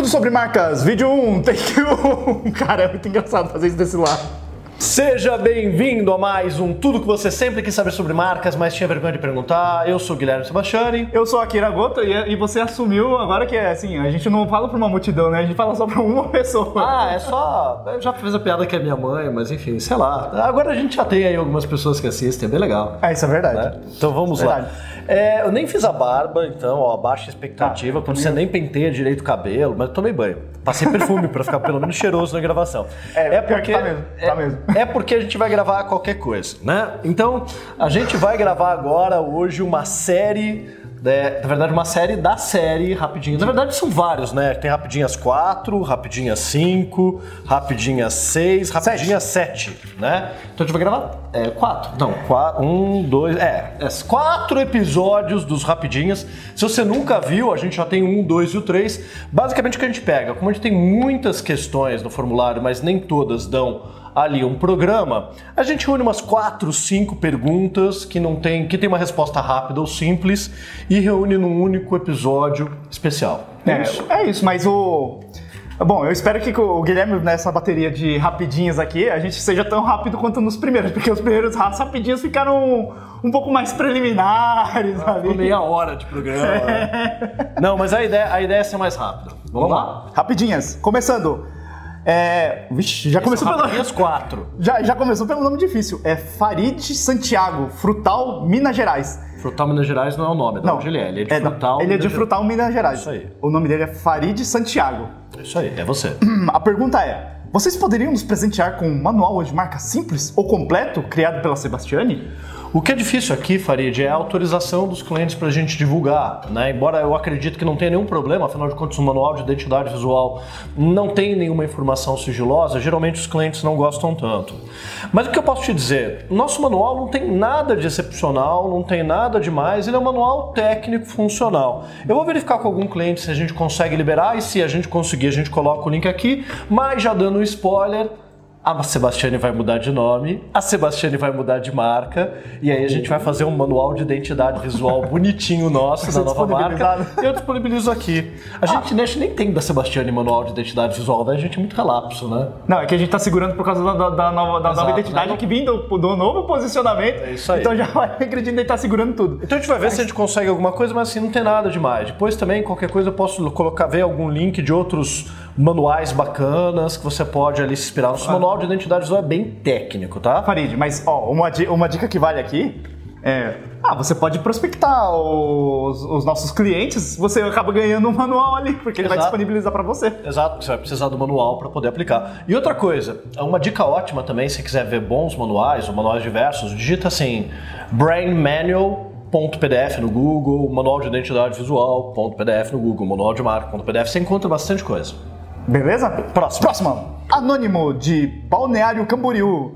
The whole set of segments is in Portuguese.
Tudo sobre marcas, vídeo 1, take 1. Cara, é muito engraçado fazer isso desse lado. Seja bem-vindo a mais um Tudo que você sempre quis saber sobre marcas, mas tinha vergonha de perguntar. Eu sou o Guilherme Sebastiani. Eu sou a Kira Goto e, e você assumiu agora que é assim, a gente não fala pra uma multidão, né? A gente fala só pra uma pessoa. Ah, é só. Eu já fiz a piada que é minha mãe, mas enfim, sei lá. Agora a gente já tem aí algumas pessoas que assistem, é bem legal. É, isso é verdade. né? Então vamos lá. É, eu nem fiz a barba, então, ó, baixa expectativa, quando você nem penteia direito o cabelo, mas eu tomei banho. Passei perfume pra ficar pelo menos cheiroso na gravação. É, pior que tá mesmo, é, tá mesmo. é porque a gente vai gravar qualquer coisa, né? Então, a gente vai gravar agora, hoje, uma série. Né, na verdade, uma série da série Rapidinho. Na verdade, são vários, né? Tem Rapidinhas 4, Rapidinhas 5, Rapidinhas 6, Rapidinhas 7, né? Então a gente vai gravar é, 4. Não, 4, 1, 2, é, é. Quatro episódios dos Rapidinhas. Se você nunca viu, a gente já tem um, dois e o três. Basicamente o que a gente pega, como a gente tem muitas questões no formulário, mas nem todas dão ali um programa, a gente une umas quatro, cinco perguntas que não tem, que tem uma resposta rápida ou simples e reúne num único episódio especial. É, é isso, mas o. Bom, eu espero que o Guilherme, nessa bateria de rapidinhas aqui, a gente seja tão rápido quanto nos primeiros, porque os primeiros ra- rapidinhos ficaram um pouco mais preliminares ali. Ficou meia hora de programa. né? Não, mas a ideia, a ideia é ser mais rápido. Vamos, lá? Rapidinhas, começando. É. Vixe, já começou pelo. rapidinhas quatro. Já, já começou pelo nome difícil. É Farid Santiago, Frutal, Minas Gerais. Frutal Minas Gerais não é o nome, é onde ele é. Ele é de da- Frutal. Ele é de Minas Frutal, Minas Gerais. Isso aí. O nome dele é Farid Santiago. Gerais. Isso aí, é você. A pergunta é: vocês poderiam nos presentear com um manual de marca simples ou completo criado pela Sebastiani? O que é difícil aqui, Farid, é a autorização dos clientes para a gente divulgar. Né? Embora eu acredite que não tenha nenhum problema, afinal de contas, o manual de identidade visual não tem nenhuma informação sigilosa, geralmente os clientes não gostam tanto. Mas o que eu posso te dizer? Nosso manual não tem nada de excepcional, não tem nada demais, ele é um manual técnico funcional. Eu vou verificar com algum cliente se a gente consegue liberar e se a gente conseguir, a gente coloca o link aqui, mas já dando um spoiler. A Sebastiane vai mudar de nome, a Sebastiane vai mudar de marca, e aí a gente vai fazer um manual de identidade visual bonitinho nosso da nova marca. disponibilizado. Eu disponibilizo aqui. A gente, né, a gente nem tem da Sebastiane manual de identidade visual, né? A gente é muito relapso, né? Não, é que a gente tá segurando por causa da, da- da nova, da Exato, nova identidade né? que vem do, do novo posicionamento. É isso aí. Então já vai acreditando que ele tá segurando tudo. Então a gente vai ver se a gente consegue alguma coisa, mas assim, não tem nada demais. Depois também, qualquer coisa, eu posso colocar, ver algum link de outros manuais bacanas que você pode ali se inspirar. Nosso manual de identidade visual é bem técnico, tá? Farid, mas ó, uma, uma dica que vale aqui é. Ah, você pode prospectar os, os nossos clientes, você acaba ganhando um manual ali, porque ele vai disponibilizar pra você. Exato, você vai precisar do manual para poder aplicar. E outra coisa, uma dica ótima também, se quiser ver bons manuais ou manuais diversos, digita assim brainmanual.pdf no Google, manual de identidade visual.pdf no Google, manual de marca.pdf, você encontra bastante coisa. Beleza? Próximo. Próximo. Anônimo de Balneário Camboriú.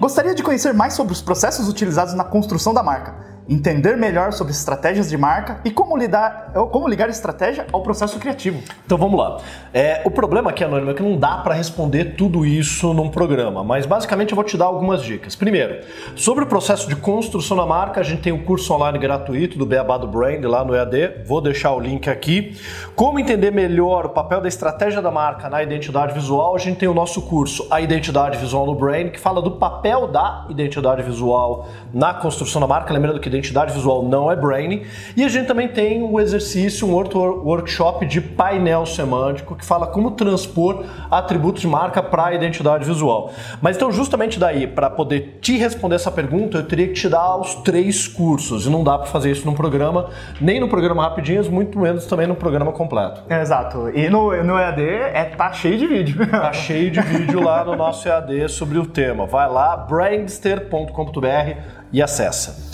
Gostaria de conhecer mais sobre os processos utilizados na construção da marca, entender melhor sobre estratégias de marca e como, lidar, como ligar estratégia ao processo criativo. Então vamos lá. É, o problema aqui, Anônimo, é que não dá para responder tudo isso num programa, mas basicamente eu vou te dar algumas dicas. Primeiro, sobre o processo de construção da marca, a gente tem um curso online gratuito do Beabá do Brand lá no EAD, vou deixar o link aqui. Como entender melhor o papel da estratégia da marca na identidade visual, a gente tem o nosso curso A Identidade Visual no Brand, que fala do papel da identidade visual na construção da marca, lembrando que identidade visual não é branding. E a gente também tem um exercício, um outro workshop de painel semântico que fala como transpor atributos de marca para a identidade visual. Mas então, justamente daí, para poder te responder essa pergunta, eu teria que te dar os três cursos. E não dá para fazer isso num programa, nem no programa Rapidinhos, muito menos também no programa completo. Exato. E no, no EAD é, tá cheio de vídeo. Tá cheio de vídeo lá no nosso EAD sobre o tema. Vai lá, brandster.com.br e acessa.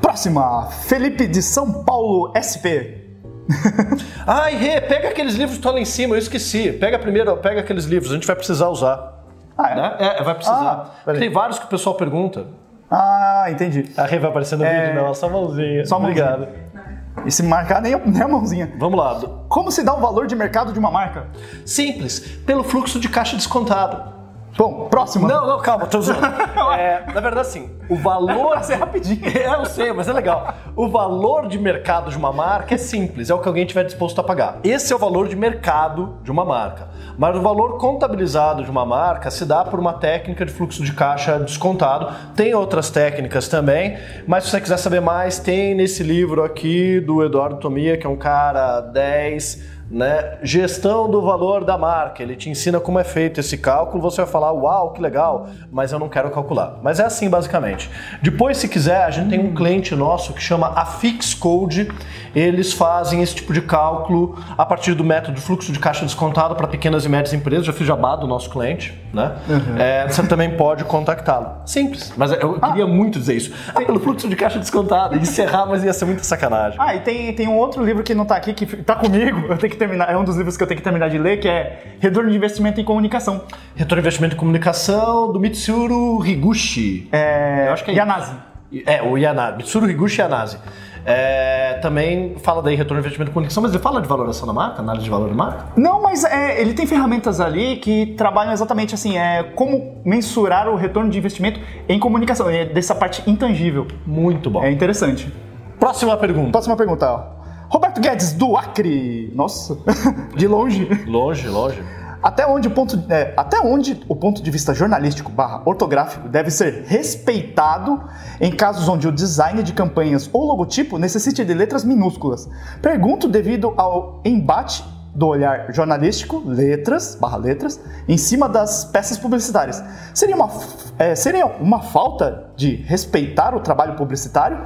Próxima. Felipe de São Paulo SP. Ai, Rê, pega aqueles livros que estão lá em cima, eu esqueci. Pega primeiro, pega aqueles livros, a gente vai precisar usar. Ah, é? Né? É, vai precisar. Ah. Tem vários que o pessoal pergunta. Ah, entendi. A Rê vai aparecer no É. vídeo, não, só a mãozinha. Só a mãozinha. Obrigado. E se marcar nem a, nem a mãozinha. Vamos lá. Como se dá o valor de mercado de uma marca? Simples, pelo fluxo de caixa descontado. Bom, próximo. Não, não, calma, tô usando. É, na verdade, assim, o valor. Vai ser rapidinho. É, eu sei, mas é legal. O valor de mercado de uma marca é simples, é o que alguém estiver disposto a pagar. Esse é o valor de mercado de uma marca. Mas o valor contabilizado de uma marca se dá por uma técnica de fluxo de caixa descontado. Tem outras técnicas também, mas se você quiser saber mais, tem nesse livro aqui do Eduardo Tomia, que é um cara 10 né? Gestão do valor da marca. Ele te ensina como é feito esse cálculo. Você vai falar, uau, que legal, mas eu não quero calcular. Mas é assim basicamente. Depois, se quiser, a gente tem um cliente nosso que chama a Code. Eles fazem esse tipo de cálculo a partir do método de fluxo de caixa descontado para pequenas e médias empresas. Já fiz jabá do nosso cliente, né? Uhum. É, você também pode contactá-lo. Simples. Mas eu ah. queria muito dizer isso. Ah, pelo fluxo de caixa descontado. Encerrar, mas ia ser muita sacanagem. Ah, e tem, tem um outro livro que não está aqui, que está comigo. Eu tenho que terminar, é um dos livros que eu tenho que terminar de ler, que é Retorno de Investimento em Comunicação. Retorno de Investimento em Comunicação, do Mitsuru Higuchi. É... Eu acho que é Yanase. É, o Yanase. Mitsuru Higuchi Yanase. É, também fala daí retorno de investimento em comunicação, mas ele fala de valoração da marca, análise de valor da marca? Não, mas é, ele tem ferramentas ali que trabalham exatamente assim, é como mensurar o retorno de investimento em comunicação, é dessa parte intangível. Muito bom. É interessante. Próxima pergunta. Próxima pergunta. Roberto Guedes, do Acre. Nossa, de longe. Longe, longe. Até onde, o ponto, é, até onde o ponto de vista jornalístico barra ortográfico deve ser respeitado em casos onde o design de campanhas ou logotipo necessite de letras minúsculas? Pergunto devido ao embate do olhar jornalístico, letras, barra letras, em cima das peças publicitárias. Seria uma, é, seria uma falta de respeitar o trabalho publicitário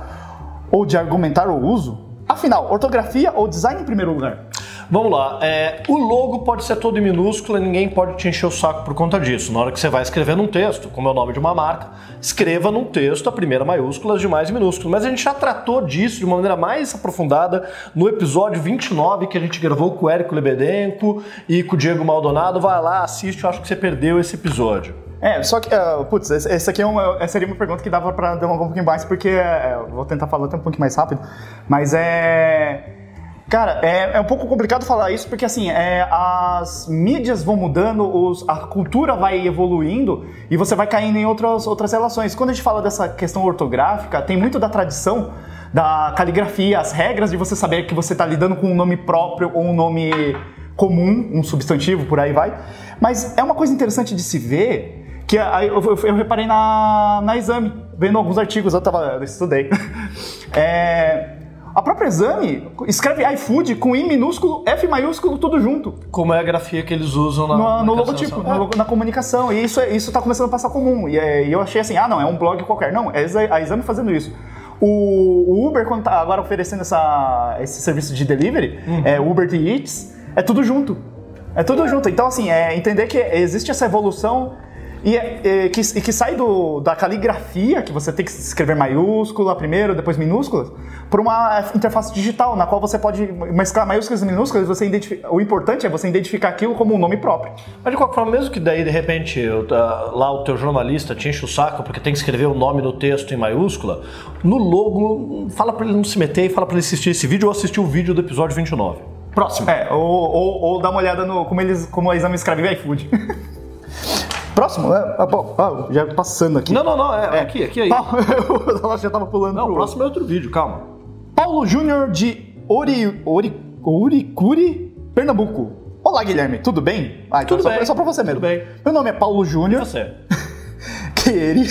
ou de argumentar o uso? Afinal, ortografia ou design em primeiro lugar? Vamos lá. É, o logo pode ser todo em minúsculo e ninguém pode te encher o saco por conta disso. Na hora que você vai escrever num texto, como é o nome de uma marca, escreva num texto a primeira maiúscula, as demais minúsculas. Mas a gente já tratou disso de uma maneira mais aprofundada no episódio 29 que a gente gravou com o Érico Lebedenco e com o Diego Maldonado. Vai lá, assiste, eu acho que você perdeu esse episódio. É, só que, uh, putz, essa aqui é uma, seria uma pergunta que dava para demorar um pouquinho mais, porque uh, vou tentar falar até um pouquinho mais rápido, mas é. Cara, é, é, um pouco complicado falar isso porque assim, é, as mídias vão mudando, os, a cultura vai evoluindo e você vai caindo em outras, outras relações. Quando a gente fala dessa questão ortográfica, tem muito da tradição da caligrafia, as regras de você saber que você está lidando com um nome próprio ou um nome comum, um substantivo, por aí vai. Mas é uma coisa interessante de se ver que eu, reparei na, na exame, vendo alguns artigos, eu, tava, eu estudei. É, a própria exame escreve iFood com I minúsculo, F maiúsculo, tudo junto. Como é a grafia que eles usam na, no, na no logotipo, é. na comunicação. E isso, isso tá começando a passar comum. E, é, e, eu achei assim, ah não, é um blog qualquer. Não, é a exame fazendo isso. O, o Uber, quando tá agora oferecendo essa, esse serviço de delivery, uhum. é Uber Eats, é tudo junto. É tudo junto. Então, assim, é entender que existe essa evolução e, é, que, e que sai do, da caligrafia, que você tem que escrever maiúscula primeiro, depois minúsculas, para uma interface digital, na qual você pode mesclar maiúsculas e minúsculas. Você identifica, o importante é você identificar aquilo como um nome próprio. Mas de qualquer forma, mesmo que daí de repente lá o teu jornalista te enche o saco porque tem que escrever o nome no texto em maiúscula, no logo, fala para ele não se meter e fala para ele assistir esse vídeo ou assistir o vídeo do episódio 29. Próximo. É, ou, ou, ou dá uma olhada no como eles como a exame escreve iFood. Próximo? É, bom, ah, já passando aqui. Não, não, não, é, é. aqui, aqui aí. eu já tava pulando Não, o próximo é outro vídeo, calma. Paulo Júnior de Ori, Ori, Oricuri, Pernambuco. Olá, Guilherme, tudo bem? Ah, então tudo é bem. só pra você mesmo. Tudo bem. Meu nome é Paulo Júnior. Você? queria,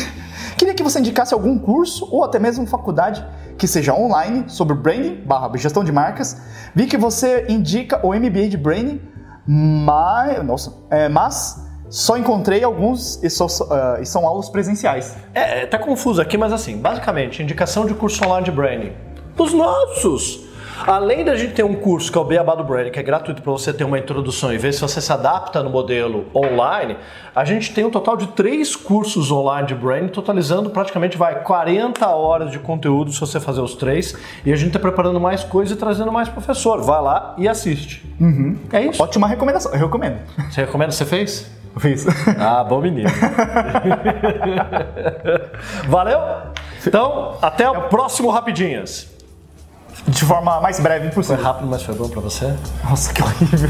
queria que você indicasse algum curso ou até mesmo faculdade que seja online sobre branding barra gestão de marcas. Vi que você indica o MBA de branding, mas, nossa, é, mas só encontrei alguns e, só, uh, e são aulas presenciais. É, é, tá confuso aqui, mas assim, basicamente, indicação de curso online de branding. Os nossos! Além da gente ter um curso que é o Beabá do Branding, que é gratuito para você ter uma introdução e ver se você se adapta no modelo online, a gente tem um total de três cursos online de branding, totalizando praticamente vai 40 horas de conteúdo se você fazer os três. E a gente está preparando mais coisas e trazendo mais professor. Vai lá e assiste. Uhum. É isso. Ótima recomendação, eu recomendo. Você recomenda? Você fez? Fiz. Ah, bom menino. Valeu? Então, até o próximo Rapidinhas. De forma mais breve possível. Foi rápido, mas foi bom pra você? Nossa, que horrível.